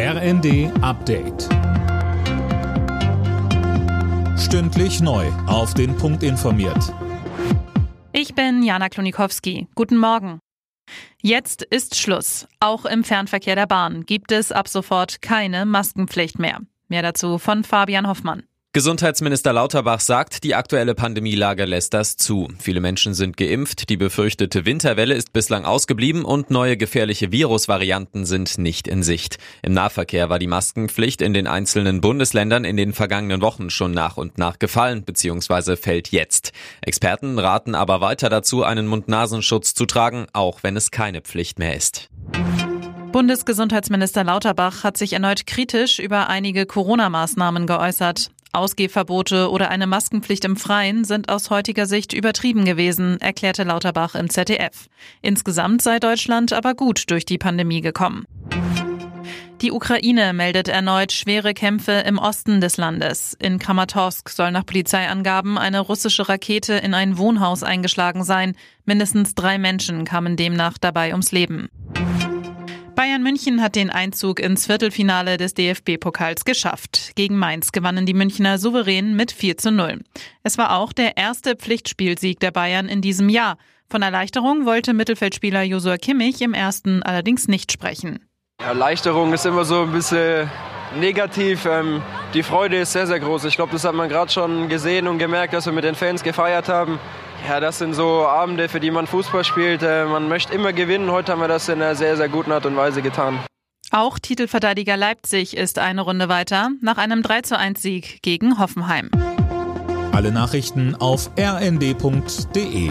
RND Update. Stündlich neu. Auf den Punkt informiert. Ich bin Jana Klonikowski. Guten Morgen. Jetzt ist Schluss. Auch im Fernverkehr der Bahn gibt es ab sofort keine Maskenpflicht mehr. Mehr dazu von Fabian Hoffmann. Gesundheitsminister Lauterbach sagt, die aktuelle Pandemielage lässt das zu. Viele Menschen sind geimpft, die befürchtete Winterwelle ist bislang ausgeblieben und neue gefährliche Virusvarianten sind nicht in Sicht. Im Nahverkehr war die Maskenpflicht in den einzelnen Bundesländern in den vergangenen Wochen schon nach und nach gefallen bzw. fällt jetzt. Experten raten aber weiter dazu, einen Mund-Nasenschutz zu tragen, auch wenn es keine Pflicht mehr ist. Bundesgesundheitsminister Lauterbach hat sich erneut kritisch über einige Corona-Maßnahmen geäußert. Ausgehverbote oder eine Maskenpflicht im Freien sind aus heutiger Sicht übertrieben gewesen, erklärte Lauterbach im ZDF. Insgesamt sei Deutschland aber gut durch die Pandemie gekommen. Die Ukraine meldet erneut schwere Kämpfe im Osten des Landes. In Kramatorsk soll nach Polizeiangaben eine russische Rakete in ein Wohnhaus eingeschlagen sein. Mindestens drei Menschen kamen demnach dabei ums Leben. Bayern München hat den Einzug ins Viertelfinale des DFB-Pokals geschafft. Gegen Mainz gewannen die Münchner souverän mit 4 zu 0. Es war auch der erste Pflichtspielsieg der Bayern in diesem Jahr. Von Erleichterung wollte Mittelfeldspieler Josua Kimmich im ersten allerdings nicht sprechen. Erleichterung ist immer so ein bisschen negativ. Ähm, die Freude ist sehr, sehr groß. Ich glaube, das hat man gerade schon gesehen und gemerkt, dass wir mit den Fans gefeiert haben. Ja, das sind so Abende, für die man Fußball spielt. Äh, man möchte immer gewinnen. Heute haben wir das in einer sehr, sehr guten Art und Weise getan. Auch Titelverteidiger Leipzig ist eine Runde weiter nach einem 3 zu 1 Sieg gegen Hoffenheim. Alle Nachrichten auf rnd.de